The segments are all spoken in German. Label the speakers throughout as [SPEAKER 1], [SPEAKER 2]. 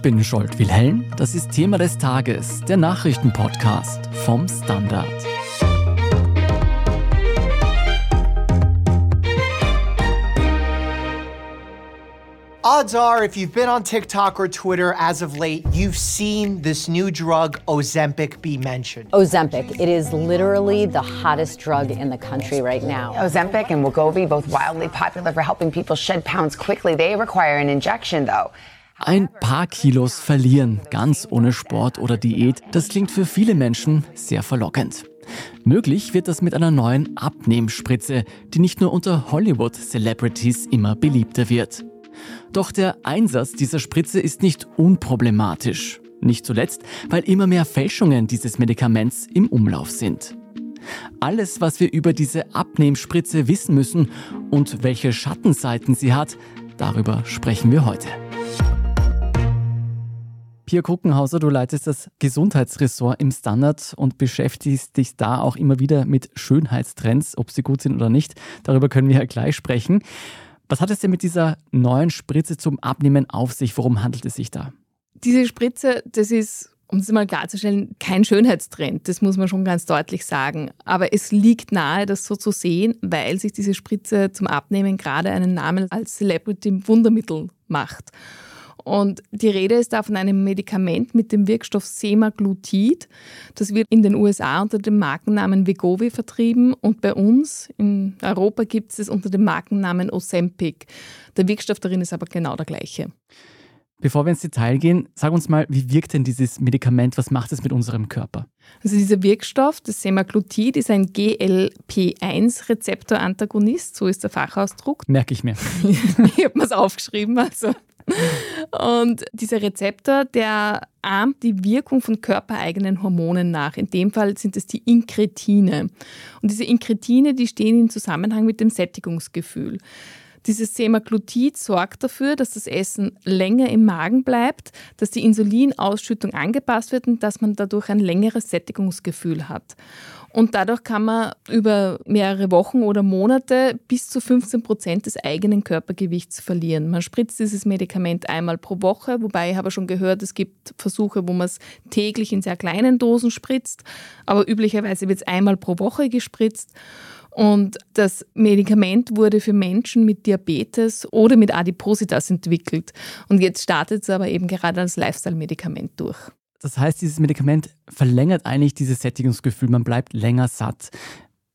[SPEAKER 1] Ich bin Scholt Wilhelm. Das ist Thema des Tages, der Nachrichtenpodcast vom Standard.
[SPEAKER 2] Odds are, if you've been on TikTok or Twitter as of late, you've seen this new drug, Ozempic, be mentioned.
[SPEAKER 3] Ozempic, it is literally the hottest drug in the country right now.
[SPEAKER 4] Ozempic and Wegovy, both wildly popular for helping people shed pounds quickly. They require an injection, though.
[SPEAKER 1] Ein paar Kilos verlieren, ganz ohne Sport oder Diät, das klingt für viele Menschen sehr verlockend. Möglich wird das mit einer neuen Abnehmspritze, die nicht nur unter Hollywood-Celebrities immer beliebter wird. Doch der Einsatz dieser Spritze ist nicht unproblematisch. Nicht zuletzt, weil immer mehr Fälschungen dieses Medikaments im Umlauf sind. Alles, was wir über diese Abnehmspritze wissen müssen und welche Schattenseiten sie hat, darüber sprechen wir heute. Pia Kruckenhauser, du leitest das Gesundheitsressort im Standard und beschäftigst dich da auch immer wieder mit Schönheitstrends, ob sie gut sind oder nicht. Darüber können wir ja gleich sprechen. Was hat es denn mit dieser neuen Spritze zum Abnehmen auf sich? Worum handelt es sich da?
[SPEAKER 5] Diese Spritze, das ist, um es mal klarzustellen, kein Schönheitstrend. Das muss man schon ganz deutlich sagen. Aber es liegt nahe, das so zu sehen, weil sich diese Spritze zum Abnehmen gerade einen Namen als Celebrity Wundermittel macht. Und die Rede ist da von einem Medikament mit dem Wirkstoff Semaglutid. Das wird in den USA unter dem Markennamen Wegovy vertrieben und bei uns in Europa gibt es es unter dem Markennamen Ozempic. Der Wirkstoff darin ist aber genau der gleiche.
[SPEAKER 1] Bevor wir ins Detail gehen, sag uns mal, wie wirkt denn dieses Medikament? Was macht es mit unserem Körper?
[SPEAKER 5] Also dieser Wirkstoff, das Semaglutid, ist ein GLP-1-Rezeptorantagonist, so ist der Fachausdruck.
[SPEAKER 1] Merke ich mir.
[SPEAKER 5] ich habe mir es aufgeschrieben, also und dieser Rezeptor, der ahmt die Wirkung von körpereigenen Hormonen nach. In dem Fall sind es die Inkretine. Und diese Inkretine, die stehen im Zusammenhang mit dem Sättigungsgefühl. Dieses Semaglutid sorgt dafür, dass das Essen länger im Magen bleibt, dass die Insulinausschüttung angepasst wird und dass man dadurch ein längeres Sättigungsgefühl hat. Und dadurch kann man über mehrere Wochen oder Monate bis zu 15 Prozent des eigenen Körpergewichts verlieren. Man spritzt dieses Medikament einmal pro Woche, wobei ich habe schon gehört, es gibt Versuche, wo man es täglich in sehr kleinen Dosen spritzt, aber üblicherweise wird es einmal pro Woche gespritzt. Und das Medikament wurde für Menschen mit Diabetes oder mit Adipositas entwickelt. Und jetzt startet es aber eben gerade als Lifestyle-Medikament durch.
[SPEAKER 1] Das heißt, dieses Medikament verlängert eigentlich dieses Sättigungsgefühl, man bleibt länger satt.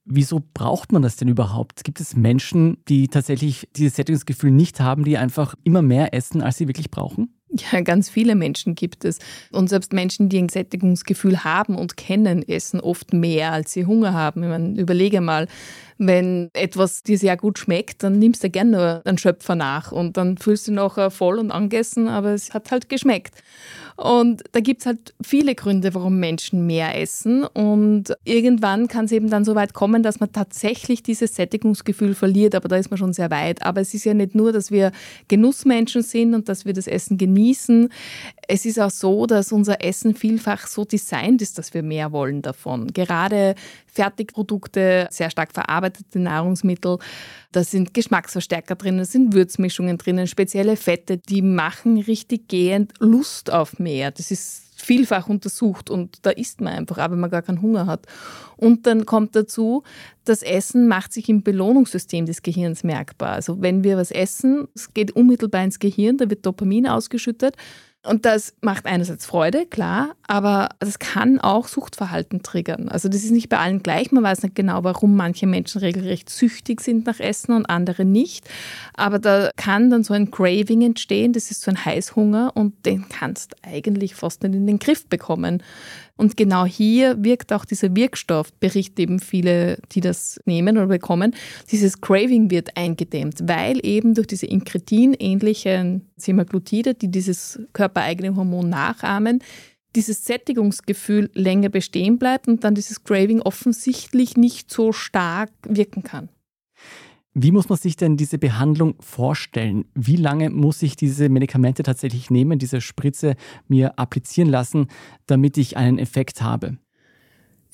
[SPEAKER 1] Wieso braucht man das denn überhaupt? Gibt es Menschen, die tatsächlich dieses Sättigungsgefühl nicht haben, die einfach immer mehr essen, als sie wirklich brauchen?
[SPEAKER 5] Ja, ganz viele Menschen gibt es. Und selbst Menschen, die ein Sättigungsgefühl haben und kennen, essen oft mehr, als sie Hunger haben. Ich meine, überlege mal, wenn etwas dir sehr gut schmeckt, dann nimmst du gerne nur einen Schöpfer nach und dann fühlst du dich nachher voll und angessen, aber es hat halt geschmeckt. Und da gibt es halt viele Gründe, warum Menschen mehr essen. Und irgendwann kann es eben dann so weit kommen, dass man tatsächlich dieses Sättigungsgefühl verliert. Aber da ist man schon sehr weit. Aber es ist ja nicht nur, dass wir Genussmenschen sind und dass wir das Essen genießen. Es ist auch so, dass unser Essen vielfach so designt ist, dass wir mehr wollen davon. Gerade Fertigprodukte, sehr stark verarbeitete Nahrungsmittel, da sind Geschmacksverstärker drin, da sind Würzmischungen drinnen, spezielle Fette, die machen richtig gehend Lust auf mehr. Das ist vielfach untersucht und da isst man einfach, wenn man gar keinen Hunger hat. Und dann kommt dazu, das Essen macht sich im Belohnungssystem des Gehirns merkbar. Also wenn wir was essen, es geht unmittelbar ins Gehirn, da wird Dopamin ausgeschüttet und das macht einerseits Freude, klar, aber das kann auch Suchtverhalten triggern. Also das ist nicht bei allen gleich. Man weiß nicht genau, warum manche Menschen regelrecht süchtig sind nach Essen und andere nicht. Aber da kann dann so ein Craving entstehen. Das ist so ein Heißhunger und den kannst du eigentlich fast nicht in den Griff bekommen. Und genau hier wirkt auch dieser Wirkstoff, berichten eben viele, die das nehmen oder bekommen. Dieses Craving wird eingedämmt, weil eben durch diese Inkretin-ähnlichen Semaglutide, die dieses körpereigene Hormon nachahmen, dieses Sättigungsgefühl länger bestehen bleibt und dann dieses Craving offensichtlich nicht so stark wirken kann.
[SPEAKER 1] Wie muss man sich denn diese Behandlung vorstellen? Wie lange muss ich diese Medikamente tatsächlich nehmen, diese Spritze mir applizieren lassen, damit ich einen Effekt habe?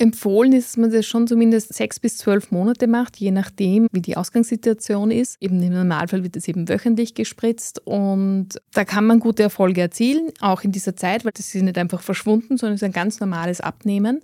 [SPEAKER 5] Empfohlen ist, dass man das schon zumindest sechs bis zwölf Monate macht, je nachdem, wie die Ausgangssituation ist. Eben im Normalfall wird es eben wöchentlich gespritzt und da kann man gute Erfolge erzielen, auch in dieser Zeit, weil das ist nicht einfach verschwunden, sondern es ist ein ganz normales Abnehmen.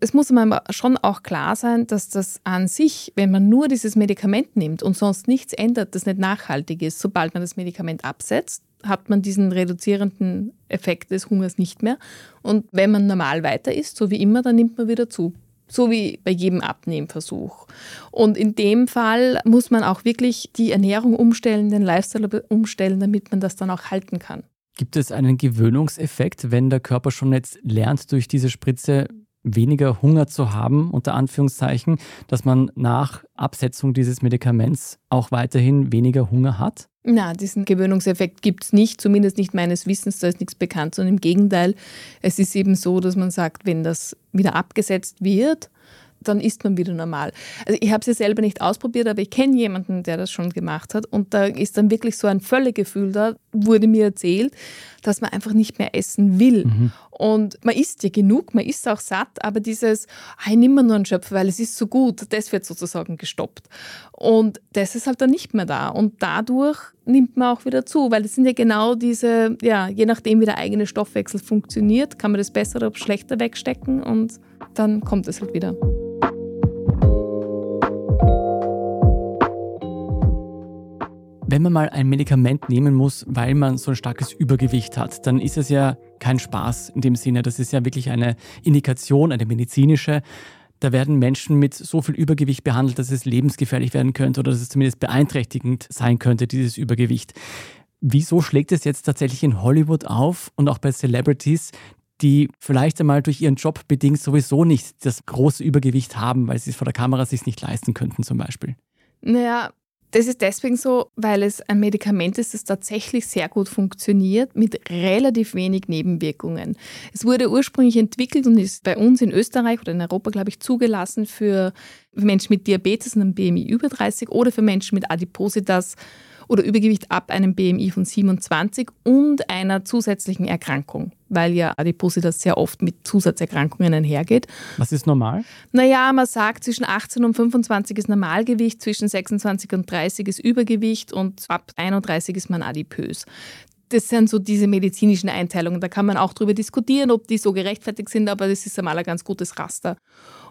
[SPEAKER 5] Es muss einem schon auch klar sein, dass das an sich, wenn man nur dieses Medikament nimmt und sonst nichts ändert, das nicht nachhaltig ist. Sobald man das Medikament absetzt, hat man diesen reduzierenden Effekt des Hungers nicht mehr. Und wenn man normal weiter isst, so wie immer, dann nimmt man wieder zu. So wie bei jedem Abnehmversuch. Und in dem Fall muss man auch wirklich die Ernährung umstellen, den Lifestyle umstellen, damit man das dann auch halten kann.
[SPEAKER 1] Gibt es einen Gewöhnungseffekt, wenn der Körper schon jetzt lernt, durch diese Spritze weniger Hunger zu haben, unter Anführungszeichen, dass man nach Absetzung dieses Medikaments auch weiterhin weniger Hunger hat?
[SPEAKER 5] Na, diesen Gewöhnungseffekt gibt es nicht, zumindest nicht meines Wissens, da ist nichts bekannt, sondern im Gegenteil, es ist eben so, dass man sagt, wenn das wieder abgesetzt wird, dann isst man wieder normal. Also ich habe es ja selber nicht ausprobiert, aber ich kenne jemanden, der das schon gemacht hat und da ist dann wirklich so ein Völlegefühl da, wurde mir erzählt, dass man einfach nicht mehr essen will. Mhm. Und man isst ja genug, man isst auch satt, aber dieses, hey, nimm mal nur einen Schöpfer, weil es ist so gut, das wird sozusagen gestoppt. Und das ist halt dann nicht mehr da. Und dadurch nimmt man auch wieder zu, weil es sind ja genau diese, ja, je nachdem, wie der eigene Stoffwechsel funktioniert, kann man das besser oder schlechter wegstecken und dann kommt es halt wieder.
[SPEAKER 1] Wenn man mal ein Medikament nehmen muss, weil man so ein starkes Übergewicht hat, dann ist es ja kein Spaß in dem Sinne. Das ist ja wirklich eine Indikation, eine medizinische. Da werden Menschen mit so viel Übergewicht behandelt, dass es lebensgefährlich werden könnte oder dass es zumindest beeinträchtigend sein könnte, dieses Übergewicht. Wieso schlägt es jetzt tatsächlich in Hollywood auf und auch bei Celebrities, die vielleicht einmal durch ihren Job bedingt sowieso nicht das große Übergewicht haben, weil sie es vor der Kamera sich nicht leisten könnten zum Beispiel?
[SPEAKER 5] Naja, das ist deswegen so, weil es ein Medikament ist, das tatsächlich sehr gut funktioniert, mit relativ wenig Nebenwirkungen. Es wurde ursprünglich entwickelt und ist bei uns in Österreich oder in Europa, glaube ich, zugelassen für Menschen mit Diabetes und einem BMI über 30 oder für Menschen mit Adipositas oder Übergewicht ab einem BMI von 27 und einer zusätzlichen Erkrankung, weil ja Adipositas sehr oft mit Zusatzerkrankungen einhergeht.
[SPEAKER 1] Was ist normal?
[SPEAKER 5] Naja, man sagt, zwischen 18 und 25 ist Normalgewicht, zwischen 26 und 30 ist Übergewicht und ab 31 ist man adipös das sind so diese medizinischen Einteilungen. Da kann man auch darüber diskutieren, ob die so gerechtfertigt sind, aber das ist einmal ein ganz gutes Raster.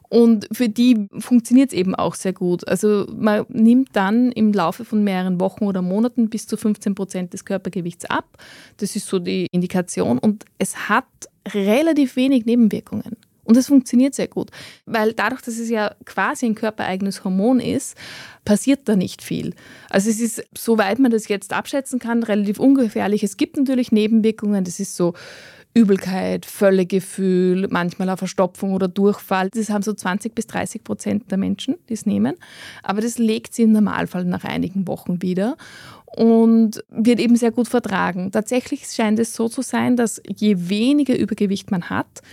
[SPEAKER 5] Und für die funktioniert es eben auch sehr gut. Also man nimmt dann im Laufe von mehreren Wochen oder Monaten bis zu 15 Prozent des Körpergewichts ab. Das ist so die Indikation. Und es hat relativ wenig Nebenwirkungen. Und es funktioniert sehr gut, weil dadurch, dass es ja quasi ein körpereigenes Hormon ist, passiert da nicht viel. Also es ist, soweit man das jetzt abschätzen kann, relativ ungefährlich. Es gibt natürlich Nebenwirkungen, das ist so Übelkeit, Völlegefühl, manchmal auch Verstopfung oder Durchfall. Das haben so 20 bis 30 Prozent der Menschen, die es nehmen. Aber das legt sie im Normalfall nach einigen Wochen wieder und wird eben sehr gut vertragen. Tatsächlich scheint es so zu sein, dass je weniger Übergewicht man hat,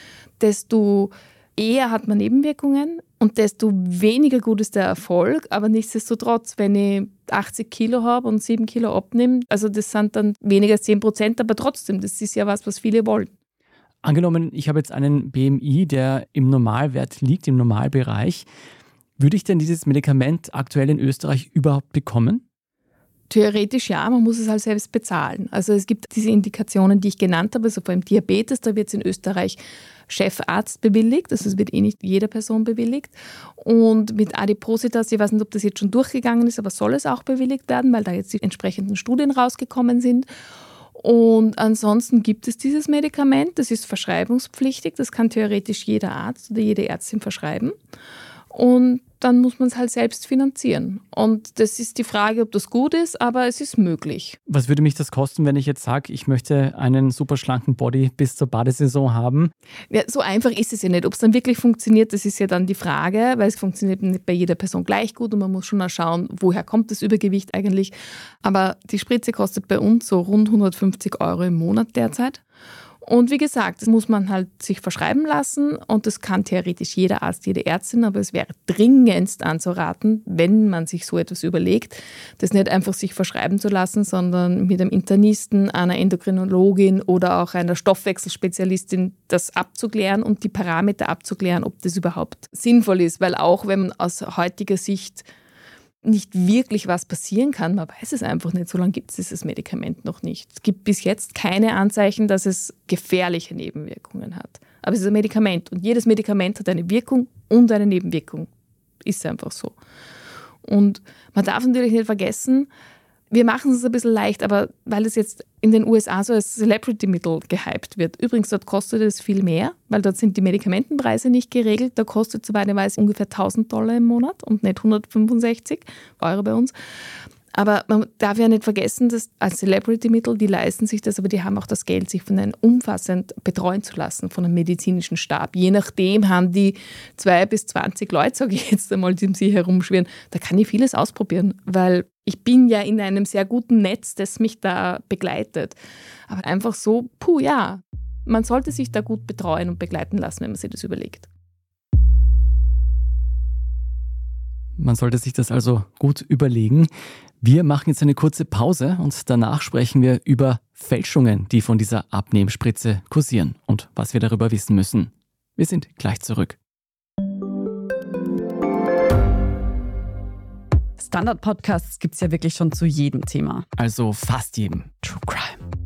[SPEAKER 5] desto eher hat man Nebenwirkungen und desto weniger gut ist der Erfolg. Aber nichtsdestotrotz, wenn ich 80 Kilo habe und 7 Kilo abnehme, also das sind dann weniger als 10 Prozent, aber trotzdem, das ist ja was, was viele wollen.
[SPEAKER 1] Angenommen, ich habe jetzt einen BMI, der im Normalwert liegt, im Normalbereich. Würde ich denn dieses Medikament aktuell in Österreich überhaupt bekommen?
[SPEAKER 5] Theoretisch ja, man muss es halt selbst bezahlen. Also es gibt diese Indikationen, die ich genannt habe, also vor allem Diabetes, da wird es in Österreich Chefarzt bewilligt, also es wird eh nicht jeder Person bewilligt. Und mit Adipositas, ich weiß nicht, ob das jetzt schon durchgegangen ist, aber soll es auch bewilligt werden, weil da jetzt die entsprechenden Studien rausgekommen sind. Und ansonsten gibt es dieses Medikament, das ist verschreibungspflichtig, das kann theoretisch jeder Arzt oder jede Ärztin verschreiben. Und dann muss man es halt selbst finanzieren. Und das ist die Frage, ob das gut ist, aber es ist möglich.
[SPEAKER 1] Was würde mich das kosten, wenn ich jetzt sage, ich möchte einen super schlanken Body bis zur Badesaison haben?
[SPEAKER 5] Ja, so einfach ist es ja nicht. Ob es dann wirklich funktioniert, das ist ja dann die Frage, weil es funktioniert nicht bei jeder Person gleich gut und man muss schon mal schauen, woher kommt das Übergewicht eigentlich. Aber die Spritze kostet bei uns so rund 150 Euro im Monat derzeit. Und wie gesagt, das muss man halt sich verschreiben lassen und das kann theoretisch jeder Arzt, jede Ärztin, aber es wäre dringendst anzuraten, wenn man sich so etwas überlegt, das nicht einfach sich verschreiben zu lassen, sondern mit einem Internisten, einer Endokrinologin oder auch einer Stoffwechselspezialistin das abzuklären und die Parameter abzuklären, ob das überhaupt sinnvoll ist, weil auch wenn man aus heutiger Sicht nicht wirklich was passieren kann. Man weiß es einfach nicht. So lange gibt es dieses Medikament noch nicht. Es gibt bis jetzt keine Anzeichen, dass es gefährliche Nebenwirkungen hat. Aber es ist ein Medikament und jedes Medikament hat eine Wirkung und eine Nebenwirkung. Ist einfach so. Und man darf natürlich nicht vergessen, wir machen es ein bisschen leicht, aber weil es jetzt in den USA so als Celebrity-Mittel gehypt wird. Übrigens, dort kostet es viel mehr, weil dort sind die Medikamentenpreise nicht geregelt. Da kostet, soweit ich weiß, ungefähr 1000 Dollar im Monat und nicht 165 Euro bei uns. Aber man darf ja nicht vergessen, dass als Celebrity-Mittel, die leisten sich das, aber die haben auch das Geld, sich von einem umfassend betreuen zu lassen, von einem medizinischen Stab. Je nachdem haben die zwei bis zwanzig Leute, sage ich jetzt einmal, die um sie herumschwirren. Da kann ich vieles ausprobieren, weil ich bin ja in einem sehr guten Netz, das mich da begleitet. Aber einfach so, puh, ja, man sollte sich da gut betreuen und begleiten lassen, wenn man sich das überlegt.
[SPEAKER 1] Man sollte sich das also gut überlegen. Wir machen jetzt eine kurze Pause und danach sprechen wir über Fälschungen, die von dieser Abnehmspritze kursieren und was wir darüber wissen müssen. Wir sind gleich zurück.
[SPEAKER 6] Standard-Podcasts gibt es ja wirklich schon zu jedem Thema.
[SPEAKER 1] Also fast jedem. True Crime.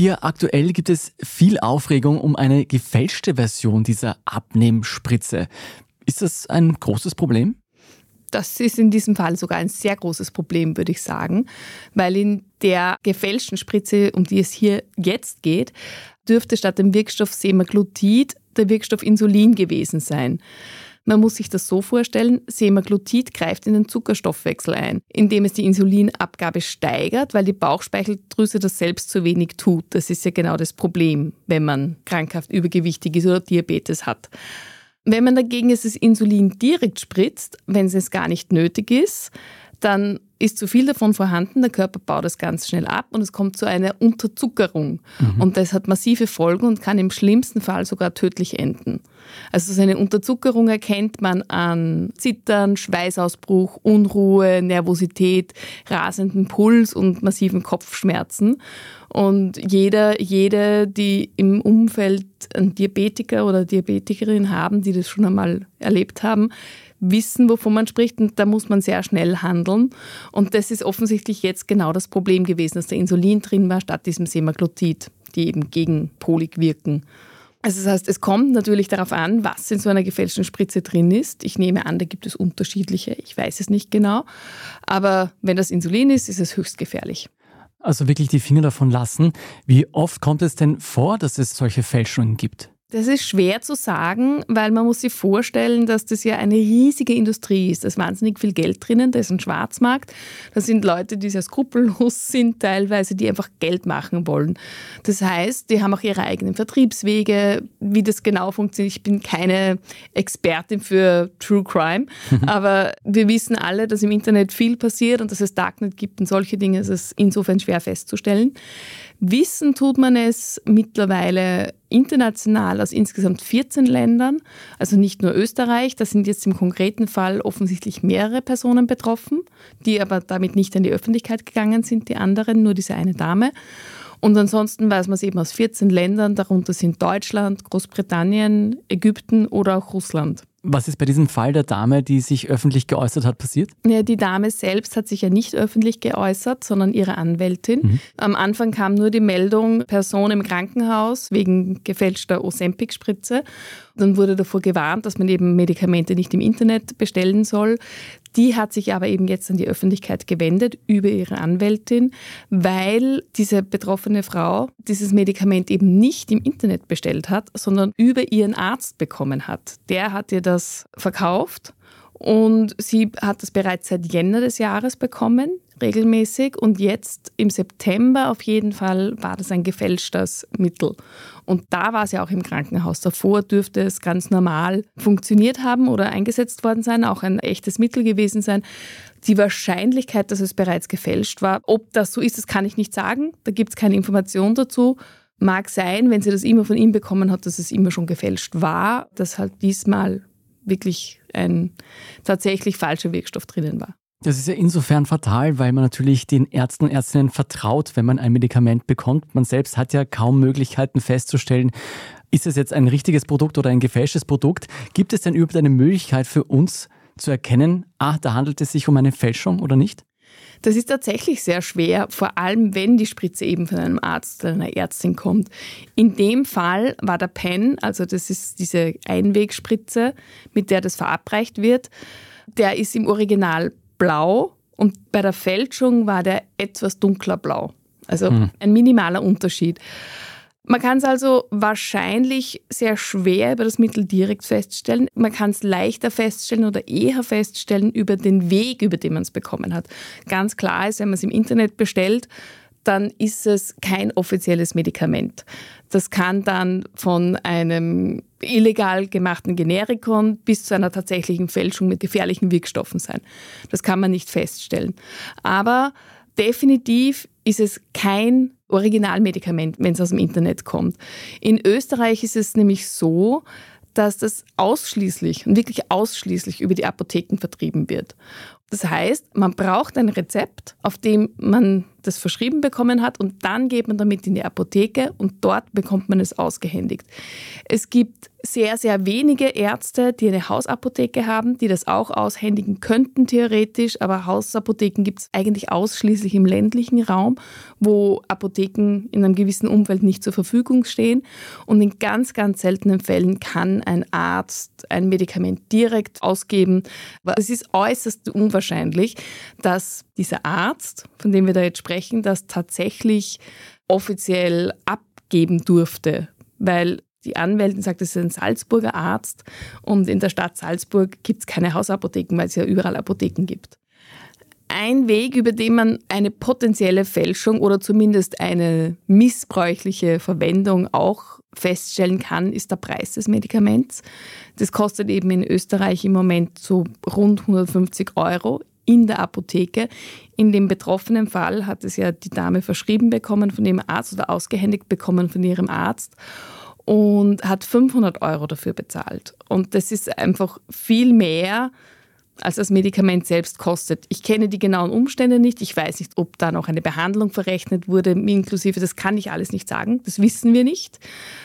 [SPEAKER 1] Pia, aktuell gibt es viel Aufregung um eine gefälschte Version dieser Abnehmspritze. Ist das ein großes Problem?
[SPEAKER 5] Das ist in diesem Fall sogar ein sehr großes Problem, würde ich sagen, weil in der gefälschten Spritze, um die es hier jetzt geht, dürfte statt dem Wirkstoff Semaglutid der Wirkstoff Insulin gewesen sein. Man muss sich das so vorstellen, Semaglutid greift in den Zuckerstoffwechsel ein, indem es die Insulinabgabe steigert, weil die Bauchspeicheldrüse das selbst zu wenig tut. Das ist ja genau das Problem, wenn man krankhaft übergewichtig ist oder Diabetes hat. Wenn man dagegen das Insulin direkt spritzt, wenn es gar nicht nötig ist, dann ist zu viel davon vorhanden, der Körper baut das ganz schnell ab und es kommt zu einer Unterzuckerung. Mhm. Und das hat massive Folgen und kann im schlimmsten Fall sogar tödlich enden. Also so eine Unterzuckerung erkennt man an Zittern, Schweißausbruch, Unruhe, Nervosität, rasenden Puls und massiven Kopfschmerzen. Und jeder, jede, die im Umfeld einen Diabetiker oder Diabetikerin haben, die das schon einmal erlebt haben, wissen, wovon man spricht und da muss man sehr schnell handeln. Und das ist offensichtlich jetzt genau das Problem gewesen, dass der Insulin drin war statt diesem Semaglutid, die eben gegen Polik wirken. Also das heißt, es kommt natürlich darauf an, was in so einer gefälschten Spritze drin ist. Ich nehme an, da gibt es unterschiedliche, ich weiß es nicht genau. Aber wenn das Insulin ist, ist es höchst gefährlich.
[SPEAKER 1] Also wirklich die Finger davon lassen. Wie oft kommt es denn vor, dass es solche Fälschungen gibt?
[SPEAKER 5] Das ist schwer zu sagen, weil man muss sich vorstellen, dass das ja eine riesige Industrie ist. Da ist wahnsinnig viel Geld drinnen, da ist ein Schwarzmarkt. Da sind Leute, die sehr skrupellos sind teilweise, die einfach Geld machen wollen. Das heißt, die haben auch ihre eigenen Vertriebswege. Wie das genau funktioniert, ich bin keine Expertin für True Crime, aber wir wissen alle, dass im Internet viel passiert und dass es Darknet gibt und solche Dinge ist es insofern schwer festzustellen. Wissen tut man es mittlerweile international aus insgesamt 14 Ländern, also nicht nur Österreich. Da sind jetzt im konkreten Fall offensichtlich mehrere Personen betroffen, die aber damit nicht an die Öffentlichkeit gegangen sind, die anderen, nur diese eine Dame. Und ansonsten weiß man es eben aus 14 Ländern, darunter sind Deutschland, Großbritannien, Ägypten oder auch Russland.
[SPEAKER 1] Was ist bei diesem Fall der Dame, die sich öffentlich geäußert hat, passiert?
[SPEAKER 5] Ja, die Dame selbst hat sich ja nicht öffentlich geäußert, sondern ihre Anwältin. Mhm. Am Anfang kam nur die Meldung, Person im Krankenhaus wegen gefälschter Ozempic-Spritze. Dann wurde davor gewarnt, dass man eben Medikamente nicht im Internet bestellen soll. Die hat sich aber eben jetzt an die Öffentlichkeit gewendet über ihre Anwältin, weil diese betroffene Frau dieses Medikament eben nicht im Internet bestellt hat, sondern über ihren Arzt bekommen hat. Der hat ihr das verkauft und sie hat das bereits seit Jänner des Jahres bekommen regelmäßig und jetzt im September auf jeden Fall war das ein gefälschtes Mittel. Und da war sie auch im Krankenhaus. Davor dürfte es ganz normal funktioniert haben oder eingesetzt worden sein, auch ein echtes Mittel gewesen sein. Die Wahrscheinlichkeit, dass es bereits gefälscht war, ob das so ist, das kann ich nicht sagen. Da gibt es keine Information dazu. Mag sein, wenn sie das immer von ihm bekommen hat, dass es immer schon gefälscht war, dass halt diesmal wirklich ein tatsächlich falscher Wirkstoff drinnen war.
[SPEAKER 1] Das ist ja insofern fatal, weil man natürlich den Ärzten und Ärztinnen vertraut, wenn man ein Medikament bekommt. Man selbst hat ja kaum Möglichkeiten festzustellen, ist es jetzt ein richtiges Produkt oder ein gefälschtes Produkt. Gibt es denn überhaupt eine Möglichkeit für uns zu erkennen, ah, da handelt es sich um eine Fälschung oder nicht?
[SPEAKER 5] Das ist tatsächlich sehr schwer, vor allem wenn die Spritze eben von einem Arzt oder einer Ärztin kommt. In dem Fall war der Pen, also das ist diese Einwegspritze, mit der das verabreicht wird, der ist im Original blau und bei der Fälschung war der etwas dunkler blau. Also hm. ein minimaler Unterschied. Man kann es also wahrscheinlich sehr schwer über das Mittel direkt feststellen. Man kann es leichter feststellen oder eher feststellen über den Weg, über den man es bekommen hat. Ganz klar ist, wenn man es im Internet bestellt, dann ist es kein offizielles Medikament. Das kann dann von einem illegal gemachten Generikon bis zu einer tatsächlichen Fälschung mit gefährlichen Wirkstoffen sein. Das kann man nicht feststellen. Aber definitiv ist es kein Originalmedikament, wenn es aus dem Internet kommt. In Österreich ist es nämlich so, dass das ausschließlich und wirklich ausschließlich über die Apotheken vertrieben wird. Das heißt, man braucht ein Rezept, auf dem man das verschrieben bekommen hat und dann geht man damit in die Apotheke und dort bekommt man es ausgehändigt. Es gibt sehr, sehr wenige Ärzte, die eine Hausapotheke haben, die das auch aushändigen könnten theoretisch, aber Hausapotheken gibt es eigentlich ausschließlich im ländlichen Raum, wo Apotheken in einem gewissen Umfeld nicht zur Verfügung stehen. Und in ganz, ganz seltenen Fällen kann ein Arzt ein Medikament direkt ausgeben. Es ist äußerst unwahrscheinlich, dass dieser Arzt, von dem wir da jetzt sprechen, das tatsächlich offiziell abgeben durfte, weil die Anwältin sagt, es ist ein Salzburger Arzt und in der Stadt Salzburg gibt es keine Hausapotheken, weil es ja überall Apotheken gibt. Ein Weg, über den man eine potenzielle Fälschung oder zumindest eine missbräuchliche Verwendung auch feststellen kann, ist der Preis des Medikaments. Das kostet eben in Österreich im Moment so rund 150 Euro in der Apotheke. In dem betroffenen Fall hat es ja die Dame verschrieben bekommen von ihrem Arzt oder ausgehändigt bekommen von ihrem Arzt und hat 500 Euro dafür bezahlt. Und das ist einfach viel mehr, als das Medikament selbst kostet. Ich kenne die genauen Umstände nicht. Ich weiß nicht, ob da noch eine Behandlung verrechnet wurde, inklusive. Das kann ich alles nicht sagen. Das wissen wir nicht.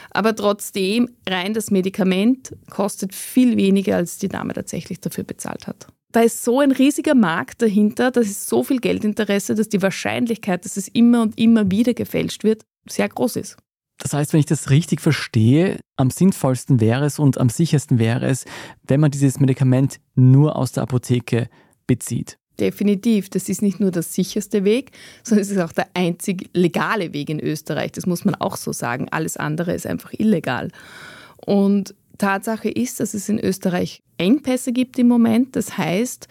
[SPEAKER 5] Aber trotzdem, rein das Medikament kostet viel weniger, als die Dame tatsächlich dafür bezahlt hat. Da ist so ein riesiger Markt dahinter, da ist so viel Geldinteresse, dass die Wahrscheinlichkeit, dass es immer und immer wieder gefälscht wird, sehr groß ist.
[SPEAKER 1] Das heißt, wenn ich das richtig verstehe, am sinnvollsten wäre es und am sichersten wäre es, wenn man dieses Medikament nur aus der Apotheke bezieht.
[SPEAKER 5] Definitiv. Das ist nicht nur der sicherste Weg, sondern es ist auch der einzig legale Weg in Österreich. Das muss man auch so sagen. Alles andere ist einfach illegal. Und Tatsache ist, dass es in Österreich Engpässe gibt im Moment. Das heißt,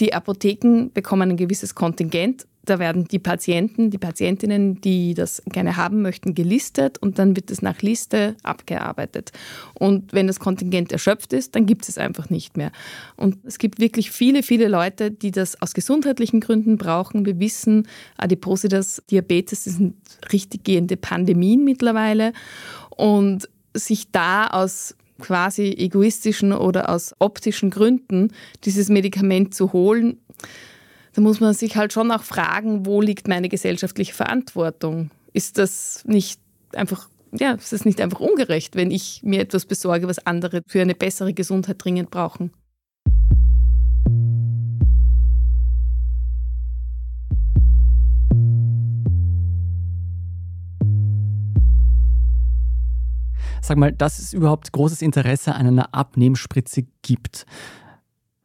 [SPEAKER 5] die Apotheken bekommen ein gewisses Kontingent da werden die Patienten, die Patientinnen, die das gerne haben möchten, gelistet und dann wird es nach Liste abgearbeitet. Und wenn das Kontingent erschöpft ist, dann gibt es es einfach nicht mehr. Und es gibt wirklich viele, viele Leute, die das aus gesundheitlichen Gründen brauchen. Wir wissen, Adipositas, Diabetes, das sind richtig gehende Pandemien mittlerweile. Und sich da aus quasi egoistischen oder aus optischen Gründen dieses Medikament zu holen, da muss man sich halt schon auch fragen, wo liegt meine gesellschaftliche Verantwortung? ist das nicht einfach, ja, ist das nicht einfach ungerecht, wenn ich mir etwas besorge, was andere für eine bessere Gesundheit dringend brauchen?
[SPEAKER 1] Sag mal, dass es überhaupt großes Interesse an einer Abnehmspritze gibt,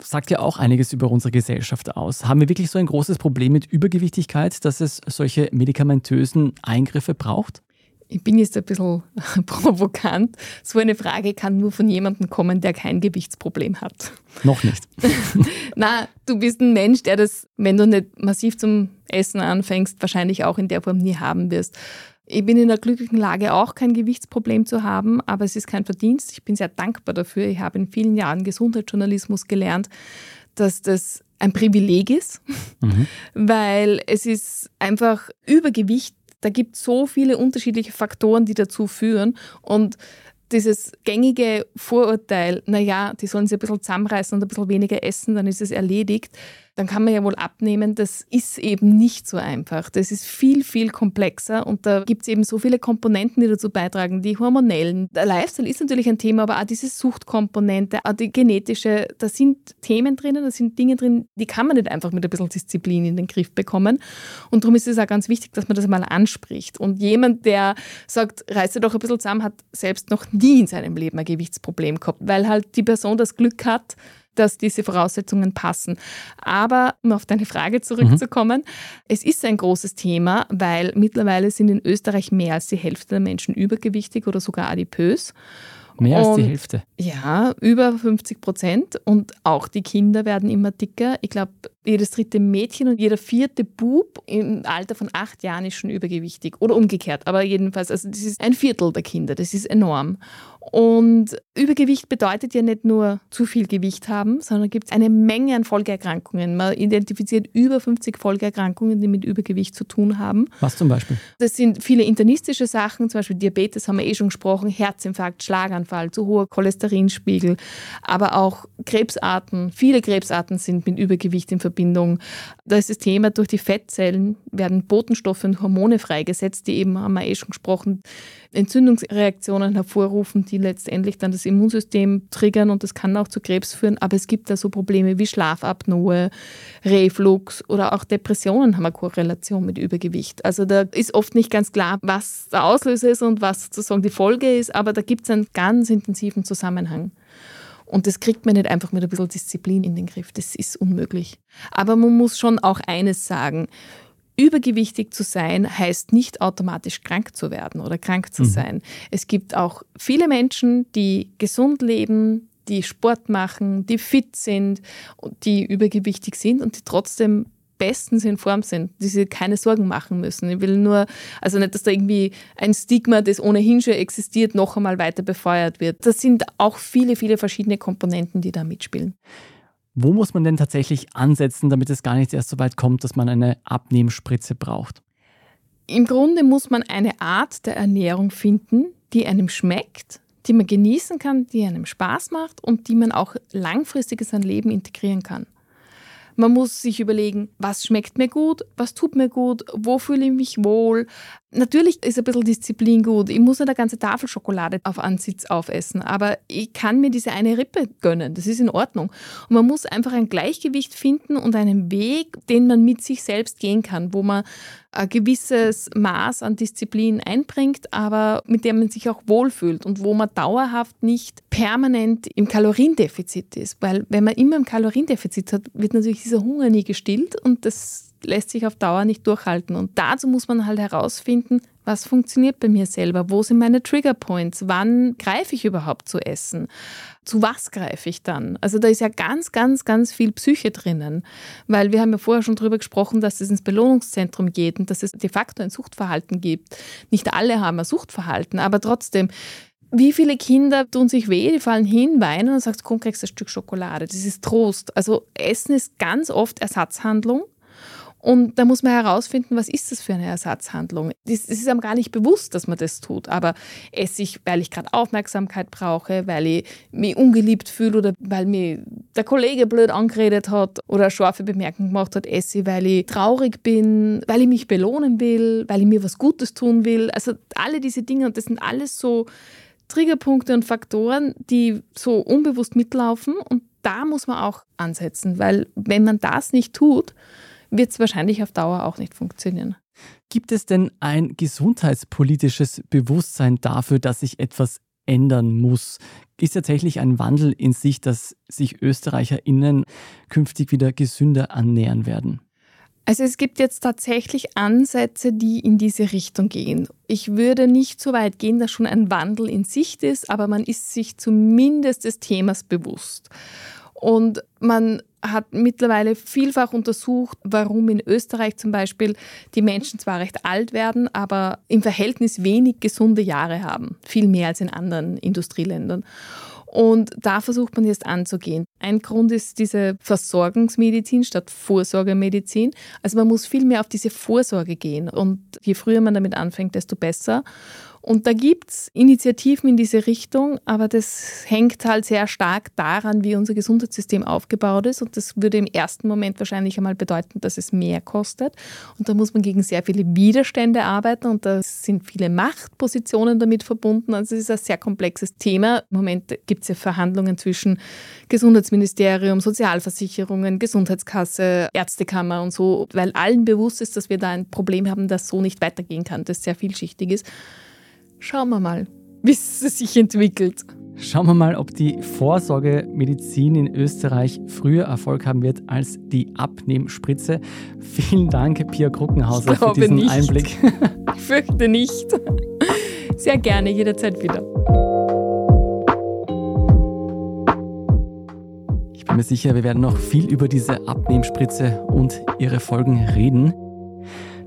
[SPEAKER 1] sagt ja auch einiges über unsere Gesellschaft aus. Haben wir wirklich so ein großes Problem mit Übergewichtigkeit, dass es solche medikamentösen Eingriffe braucht?
[SPEAKER 5] Ich bin jetzt ein bisschen provokant. So eine Frage kann nur von jemandem kommen, der kein Gewichtsproblem hat.
[SPEAKER 1] Noch nicht.
[SPEAKER 5] Na, du bist ein Mensch, der das, wenn du nicht massiv zum Essen anfängst, wahrscheinlich auch in der Form nie haben wirst. Ich bin in der glücklichen Lage, auch kein Gewichtsproblem zu haben, aber es ist kein Verdienst. Ich bin sehr dankbar dafür. Ich habe in vielen Jahren Gesundheitsjournalismus gelernt, dass das ein Privileg ist, mhm. weil es ist einfach Übergewicht. Da gibt es so viele unterschiedliche Faktoren, die dazu führen. Und dieses gängige Vorurteil, naja, die sollen sich ein bisschen zusammenreißen und ein bisschen weniger essen, dann ist es erledigt, dann kann man ja wohl abnehmen, das ist eben nicht so einfach. Das ist viel, viel komplexer und da gibt es eben so viele Komponenten, die dazu beitragen, die hormonellen. Der Lifestyle ist natürlich ein Thema, aber auch diese Suchtkomponente, auch die genetische, da sind Themen drinnen, da sind Dinge drin, die kann man nicht einfach mit ein bisschen Disziplin in den Griff bekommen. Und darum ist es auch ganz wichtig, dass man das mal anspricht. Und jemand, der sagt, reiß doch ein bisschen zusammen, hat selbst noch nie in seinem Leben ein Gewichtsproblem gehabt, weil halt die Person das Glück hat, dass diese Voraussetzungen passen. Aber um auf deine Frage zurückzukommen, mhm. es ist ein großes Thema, weil mittlerweile sind in Österreich mehr als die Hälfte der Menschen übergewichtig oder sogar adipös.
[SPEAKER 1] Mehr als die Hälfte.
[SPEAKER 5] Ja, über 50 Prozent. Und auch die Kinder werden immer dicker. Ich glaube, jedes dritte Mädchen und jeder vierte Bub im Alter von acht Jahren ist schon übergewichtig. Oder umgekehrt. Aber jedenfalls, also das ist ein Viertel der Kinder. Das ist enorm. Und Übergewicht bedeutet ja nicht nur zu viel Gewicht haben, sondern gibt es eine Menge an Folgeerkrankungen. Man identifiziert über 50 Folgeerkrankungen, die mit Übergewicht zu tun haben.
[SPEAKER 1] Was zum Beispiel?
[SPEAKER 5] Das sind viele internistische Sachen, zum Beispiel Diabetes haben wir eh schon gesprochen, Herzinfarkt, Schlaganfall, zu hoher Cholesterinspiegel, aber auch Krebsarten. Viele Krebsarten sind mit Übergewicht in Verbindung. Da ist das Thema, durch die Fettzellen werden Botenstoffe und Hormone freigesetzt, die eben, haben wir eh schon gesprochen, Entzündungsreaktionen hervorrufen, die letztendlich dann das Immunsystem triggern und das kann auch zu Krebs führen. Aber es gibt da so Probleme wie Schlafapnoe, Reflux oder auch Depressionen haben eine Korrelation mit Übergewicht. Also da ist oft nicht ganz klar, was der Auslöser ist und was sozusagen die Folge ist, aber da gibt es einen ganz intensiven Zusammenhang. Und das kriegt man nicht einfach mit ein bisschen Disziplin in den Griff. Das ist unmöglich. Aber man muss schon auch eines sagen. Übergewichtig zu sein heißt nicht automatisch krank zu werden oder krank zu mhm. sein. Es gibt auch viele Menschen, die gesund leben, die Sport machen, die fit sind, die übergewichtig sind und die trotzdem bestens in Form sind, die sich keine Sorgen machen müssen. Ich will nur, also nicht, dass da irgendwie ein Stigma, das ohnehin schon existiert, noch einmal weiter befeuert wird. Das sind auch viele, viele verschiedene Komponenten, die da mitspielen.
[SPEAKER 1] Wo muss man denn tatsächlich ansetzen, damit es gar nicht erst so weit kommt, dass man eine Abnehmspritze braucht?
[SPEAKER 5] Im Grunde muss man eine Art der Ernährung finden, die einem schmeckt, die man genießen kann, die einem Spaß macht und die man auch langfristig in sein Leben integrieren kann. Man muss sich überlegen, was schmeckt mir gut, was tut mir gut, wo fühle ich mich wohl. Natürlich ist ein bisschen Disziplin gut. Ich muss nicht eine ganze Tafel Schokolade auf Ansitz aufessen, aber ich kann mir diese eine Rippe gönnen. Das ist in Ordnung. Und man muss einfach ein Gleichgewicht finden und einen Weg, den man mit sich selbst gehen kann, wo man ein gewisses Maß an Disziplin einbringt, aber mit dem man sich auch wohlfühlt und wo man dauerhaft nicht permanent im Kaloriendefizit ist. Weil wenn man immer im Kaloriendefizit hat, wird natürlich dieser Hunger nie gestillt und das lässt sich auf Dauer nicht durchhalten. Und dazu muss man halt herausfinden, was funktioniert bei mir selber? Wo sind meine Trigger Points? Wann greife ich überhaupt zu essen? Zu was greife ich dann? Also da ist ja ganz, ganz, ganz viel Psyche drinnen, weil wir haben ja vorher schon darüber gesprochen, dass es ins Belohnungszentrum geht und dass es de facto ein Suchtverhalten gibt. Nicht alle haben ein Suchtverhalten, aber trotzdem, wie viele Kinder tun sich weh, die fallen hin, weinen und sagst, komm, kriegst ein Stück Schokolade. Das ist Trost. Also Essen ist ganz oft Ersatzhandlung Und da muss man herausfinden, was ist das für eine Ersatzhandlung. Es ist einem gar nicht bewusst, dass man das tut, aber esse ich, weil ich gerade Aufmerksamkeit brauche, weil ich mich ungeliebt fühle oder weil mir der Kollege blöd angeredet hat oder eine scharfe Bemerkung gemacht hat, esse ich, weil ich traurig bin, weil ich mich belohnen will, weil ich mir was Gutes tun will. Also alle diese Dinge und das sind alles so Triggerpunkte und Faktoren, die so unbewusst mitlaufen und da muss man auch ansetzen, weil wenn man das nicht tut, wird es wahrscheinlich auf Dauer auch nicht funktionieren.
[SPEAKER 1] Gibt es denn ein gesundheitspolitisches Bewusstsein dafür, dass sich etwas ändern muss? Ist tatsächlich ein Wandel in sich, dass sich ÖsterreicherInnen künftig wieder gesünder annähern werden?
[SPEAKER 5] Also es gibt jetzt tatsächlich Ansätze, die in diese Richtung gehen. Ich würde nicht so weit gehen, dass schon ein Wandel in Sicht ist, aber man ist sich zumindest des Themas bewusst. Und man hat mittlerweile vielfach untersucht, warum in Österreich zum Beispiel die Menschen zwar recht alt werden, aber im Verhältnis wenig gesunde Jahre haben. Viel mehr als in anderen Industrieländern. Und da versucht man jetzt anzugehen. Ein Grund ist diese Versorgungsmedizin statt Vorsorgemedizin. Also man muss viel mehr auf diese Vorsorge gehen. Und je früher man damit anfängt, desto besser. Und da gibt es Initiativen in diese Richtung, aber das hängt halt sehr stark daran, wie unser Gesundheitssystem aufgebaut ist. Und das würde im ersten Moment wahrscheinlich einmal bedeuten, dass es mehr kostet. Und da muss man gegen sehr viele Widerstände arbeiten und da sind viele Machtpositionen damit verbunden. Also es ist ein sehr komplexes Thema. Im Moment gibt es ja Verhandlungen zwischen Gesundheitsministerium, Sozialversicherungen, Gesundheitskasse, Ärztekammer und so, weil allen bewusst ist, dass wir da ein Problem haben, das so nicht weitergehen kann, das sehr vielschichtig ist. Schauen wir mal, wie es sich entwickelt.
[SPEAKER 1] Schauen wir mal, ob die Vorsorgemedizin in Österreich früher Erfolg haben wird als die Abnehmspritze. Vielen Dank, Pia Kruckenhauser, für diesen
[SPEAKER 5] nicht.
[SPEAKER 1] Einblick.
[SPEAKER 5] Ich fürchte nicht. Sehr gerne, jederzeit wieder.
[SPEAKER 1] Ich bin mir sicher, wir werden noch viel über diese Abnehmspritze und ihre Folgen reden.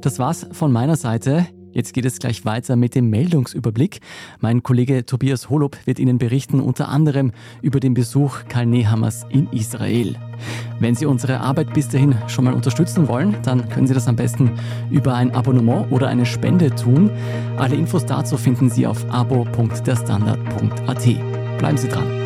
[SPEAKER 1] Das war's von meiner Seite. Jetzt geht es gleich weiter mit dem Meldungsüberblick. Mein Kollege Tobias Holub wird Ihnen berichten unter anderem über den Besuch Karl Nehammers in Israel. Wenn Sie unsere Arbeit bis dahin schon mal unterstützen wollen, dann können Sie das am besten über ein Abonnement oder eine Spende tun. Alle Infos dazu finden Sie auf abo.derstandard.at. Bleiben Sie dran.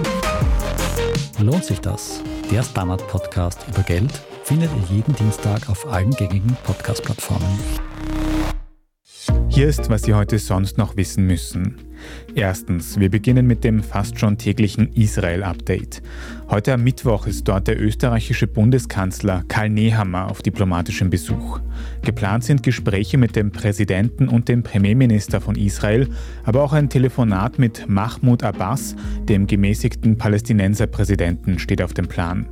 [SPEAKER 7] Lohnt sich das? Der Standard-Podcast über Geld findet ihr jeden Dienstag auf allen gängigen Podcast-Plattformen.
[SPEAKER 8] Hier ist, was Sie heute sonst noch wissen müssen. Erstens, wir beginnen mit dem fast schon täglichen Israel-Update. Heute am Mittwoch ist dort der österreichische Bundeskanzler Karl Nehammer auf diplomatischem Besuch. Geplant sind Gespräche mit dem Präsidenten und dem Premierminister von Israel, aber auch ein Telefonat mit Mahmoud Abbas, dem gemäßigten Palästinenserpräsidenten, steht auf dem Plan.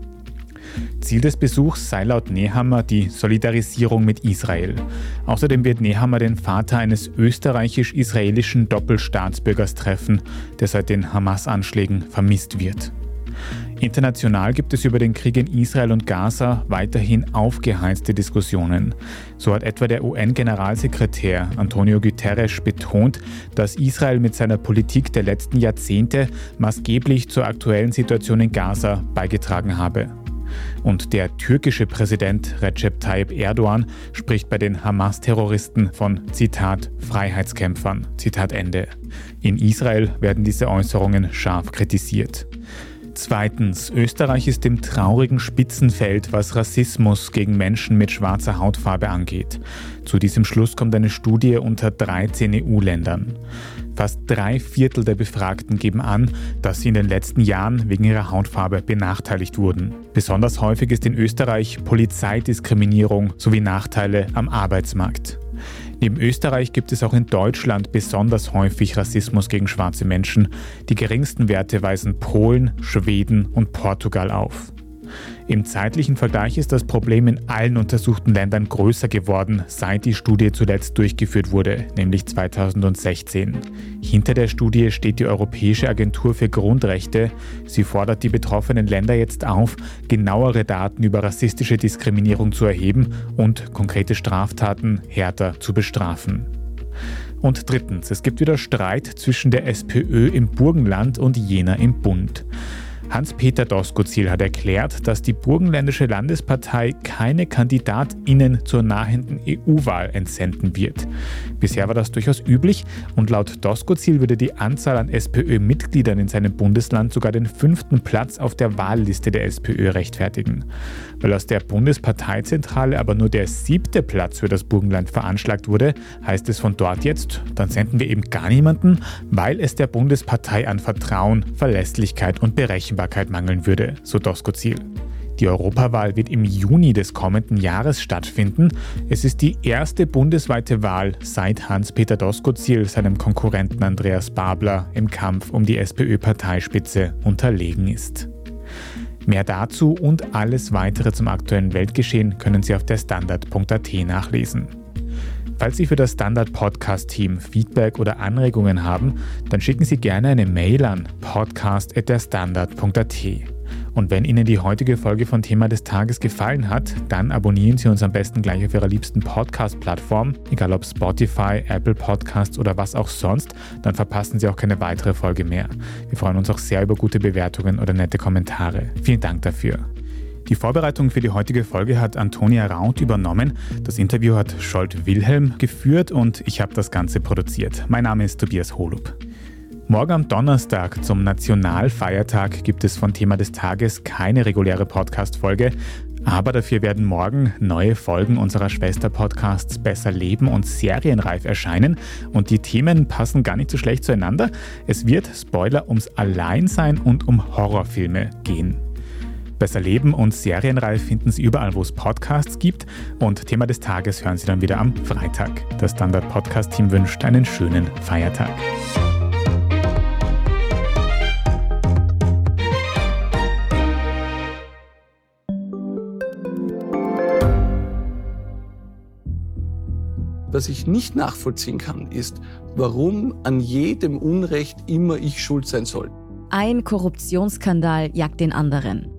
[SPEAKER 8] Ziel des Besuchs sei laut Nehammer die Solidarisierung mit Israel. Außerdem wird Nehammer den Vater eines österreichisch-israelischen Doppelstaatsbürgers treffen, der seit den Hamas-Anschlägen vermisst wird. International gibt es über den Krieg in Israel und Gaza weiterhin aufgeheizte Diskussionen. So hat etwa der UN-Generalsekretär Antonio Guterres betont, dass Israel mit seiner Politik der letzten Jahrzehnte maßgeblich zur aktuellen Situation in Gaza beigetragen habe. Und der türkische Präsident Recep Tayyip Erdogan spricht bei den Hamas-Terroristen von Zitat Freiheitskämpfern. Zitat Ende. In Israel werden diese Äußerungen scharf kritisiert. Zweitens, Österreich ist im traurigen Spitzenfeld, was Rassismus gegen Menschen mit schwarzer Hautfarbe angeht. Zu diesem Schluss kommt eine Studie unter 13 EU-Ländern. Fast drei Viertel der Befragten geben an, dass sie in den letzten Jahren wegen ihrer Hautfarbe benachteiligt wurden. Besonders häufig ist in Österreich Polizeidiskriminierung sowie Nachteile am Arbeitsmarkt. Neben Österreich gibt es auch in Deutschland besonders häufig Rassismus gegen schwarze Menschen. Die geringsten Werte weisen Polen, Schweden und Portugal auf. Im zeitlichen Vergleich ist das Problem in allen untersuchten Ländern größer geworden, seit die Studie zuletzt durchgeführt wurde, nämlich 2016. Hinter der Studie steht die Europäische Agentur für Grundrechte. Sie fordert die betroffenen Länder jetzt auf, genauere Daten über rassistische Diskriminierung zu erheben und konkrete Straftaten härter zu bestrafen. Und drittens, es gibt wieder Streit zwischen der SPÖ im Burgenland und jener im Bund. Hans-Peter Doskozil hat erklärt, dass die burgenländische Landespartei keine KandidatInnen zur nahenden EU-Wahl entsenden wird. Bisher war das durchaus üblich und laut Doskozil würde die Anzahl an SPÖ-Mitgliedern in seinem Bundesland sogar den fünften Platz auf der Wahlliste der SPÖ rechtfertigen. Weil aus der Bundesparteizentrale aber nur der siebte Platz für das Burgenland veranschlagt wurde, heißt es von dort jetzt, dann senden wir eben gar niemanden, weil es der Bundespartei an Vertrauen, Verlässlichkeit und Berechenbarkeit Berechenbarkeit mangeln würde, so Doskozil. Die Europawahl wird im Juni des kommenden Jahres stattfinden. Es ist die erste bundesweite Wahl seit Hans-Peter Doskozil seinem Konkurrenten Andreas Babler im Kampf um die SPÖ-Parteispitze unterlegen ist. Mehr dazu und alles weitere zum aktuellen Weltgeschehen können Sie auf der Standard.at nachlesen. Falls Sie für das Standard Podcast Team Feedback oder Anregungen haben, dann schicken Sie gerne eine Mail an podcast@derstandard.at. Und wenn Ihnen die heutige Folge von Thema des Tages gefallen hat, dann abonnieren Sie uns am besten gleich auf Ihrer liebsten Podcast-Plattform, egal ob Spotify, Apple Podcasts oder was auch sonst, dann verpassen Sie auch keine weitere Folge mehr. Wir freuen uns auch sehr über gute Bewertungen oder nette Kommentare. Vielen Dank dafür. Die Vorbereitung für die heutige Folge hat Antonia Raut übernommen. Das Interview hat Scholt Wilhelm geführt und ich habe das Ganze produziert. Mein Name ist Tobias Holub. Morgen am Donnerstag zum Nationalfeiertag gibt es von Thema des Tages keine reguläre Podcast-Folge, aber dafür werden morgen neue Folgen unserer Schwester-Podcasts Besser Leben und Serienreif erscheinen und die Themen passen gar nicht so schlecht zueinander. Es wird, Spoiler, ums Alleinsein und um Horrorfilme gehen. Besser Leben und Serienreif finden Sie überall, wo es Podcasts gibt. Und Thema des Tages hören Sie dann wieder am Freitag. Das Standard Podcast Team wünscht einen schönen Feiertag.
[SPEAKER 9] Was ich nicht nachvollziehen kann, ist, warum an jedem Unrecht immer ich schuld sein soll.
[SPEAKER 10] Ein Korruptionsskandal jagt den anderen.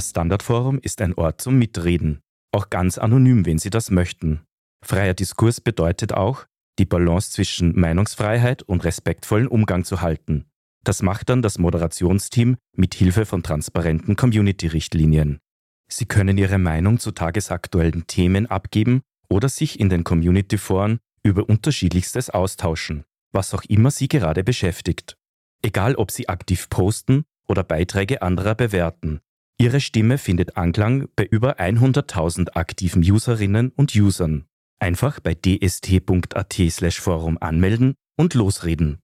[SPEAKER 11] Das Standardforum ist ein Ort zum Mitreden, auch ganz anonym, wenn Sie das möchten. Freier Diskurs bedeutet auch, die Balance zwischen Meinungsfreiheit und respektvollen Umgang zu halten. Das macht dann das Moderationsteam mit Hilfe von transparenten Community-Richtlinien. Sie können Ihre Meinung zu tagesaktuellen Themen abgeben oder sich in den Community-Foren über unterschiedlichstes austauschen, was auch immer Sie gerade beschäftigt. Egal ob Sie aktiv posten oder Beiträge anderer bewerten. Ihre Stimme findet Anklang bei über 100.000 aktiven Userinnen und Usern. Einfach bei dst.at/forum anmelden und losreden.